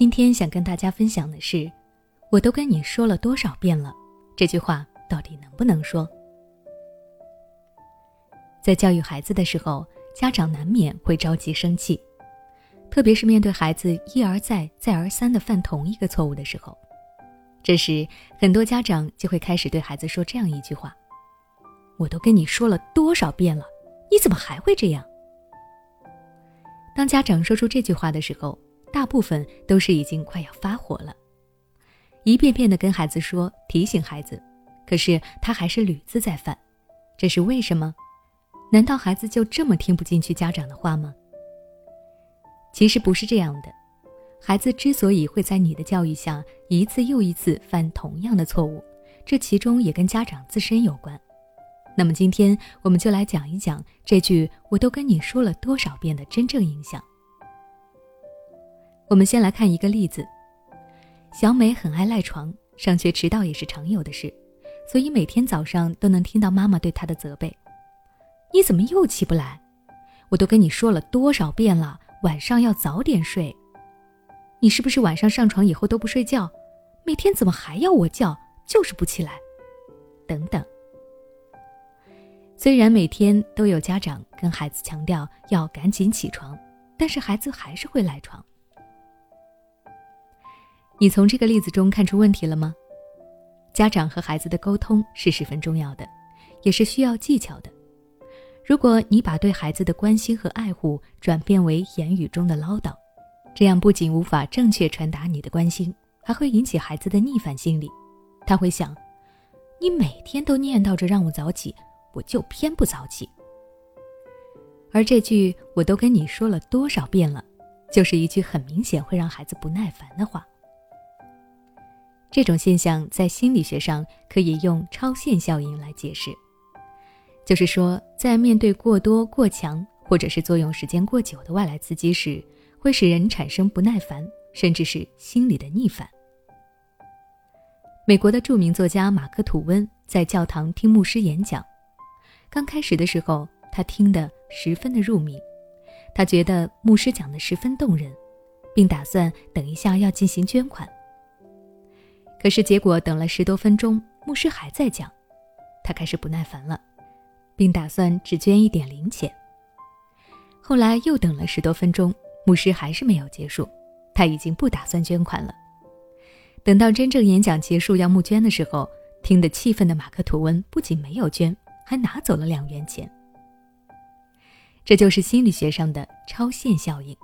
今天想跟大家分享的是，我都跟你说了多少遍了，这句话到底能不能说？在教育孩子的时候，家长难免会着急生气，特别是面对孩子一而再、再而三的犯同一个错误的时候，这时很多家长就会开始对孩子说这样一句话：“我都跟你说了多少遍了，你怎么还会这样？”当家长说出这句话的时候，大部分都是已经快要发火了，一遍遍的跟孩子说提醒孩子，可是他还是屡次再犯，这是为什么？难道孩子就这么听不进去家长的话吗？其实不是这样的，孩子之所以会在你的教育下一次又一次犯同样的错误，这其中也跟家长自身有关。那么今天我们就来讲一讲这句“我都跟你说了多少遍”的真正影响。我们先来看一个例子：小美很爱赖床，上学迟到也是常有的事，所以每天早上都能听到妈妈对她的责备：“你怎么又起不来？我都跟你说了多少遍了，晚上要早点睡。你是不是晚上上床以后都不睡觉？每天怎么还要我叫，就是不起来？等等。”虽然每天都有家长跟孩子强调要赶紧起床，但是孩子还是会赖床。你从这个例子中看出问题了吗？家长和孩子的沟通是十分重要的，也是需要技巧的。如果你把对孩子的关心和爱护转变为言语中的唠叨，这样不仅无法正确传达你的关心，还会引起孩子的逆反心理。他会想：你每天都念叨着让我早起，我就偏不早起。而这句“我都跟你说了多少遍了”，就是一句很明显会让孩子不耐烦的话。这种现象在心理学上可以用超限效应来解释，就是说，在面对过多、过强或者是作用时间过久的外来刺激时，会使人产生不耐烦，甚至是心理的逆反。美国的著名作家马克·吐温在教堂听牧师演讲，刚开始的时候，他听得十分的入迷，他觉得牧师讲的十分动人，并打算等一下要进行捐款。可是结果等了十多分钟，牧师还在讲，他开始不耐烦了，并打算只捐一点零钱。后来又等了十多分钟，牧师还是没有结束，他已经不打算捐款了。等到真正演讲结束要募捐的时候，听得气愤的马克·吐温不仅没有捐，还拿走了两元钱。这就是心理学上的超限效应。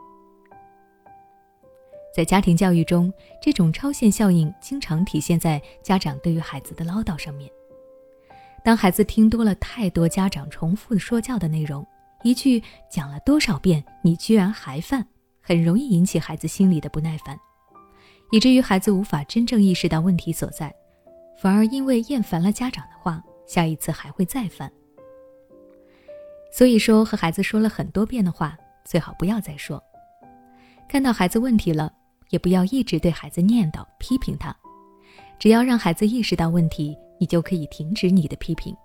在家庭教育中，这种超限效应经常体现在家长对于孩子的唠叨上面。当孩子听多了太多家长重复说教的内容，一句讲了多少遍，你居然还犯，很容易引起孩子心里的不耐烦，以至于孩子无法真正意识到问题所在，反而因为厌烦了家长的话，下一次还会再犯。所以说，和孩子说了很多遍的话，最好不要再说。看到孩子问题了。也不要一直对孩子念叨、批评他，只要让孩子意识到问题，你就可以停止你的批评。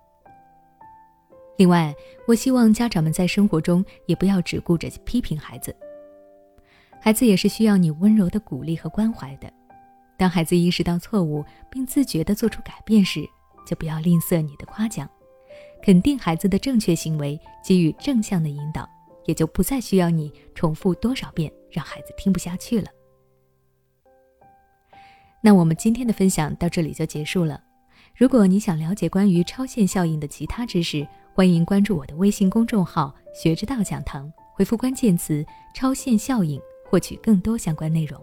另外，我希望家长们在生活中也不要只顾着批评孩子，孩子也是需要你温柔的鼓励和关怀的。当孩子意识到错误并自觉地做出改变时，就不要吝啬你的夸奖，肯定孩子的正确行为，给予正向的引导，也就不再需要你重复多少遍，让孩子听不下去了。那我们今天的分享到这里就结束了。如果你想了解关于超限效应的其他知识，欢迎关注我的微信公众号“学之道讲堂”，回复关键词“超限效应”获取更多相关内容。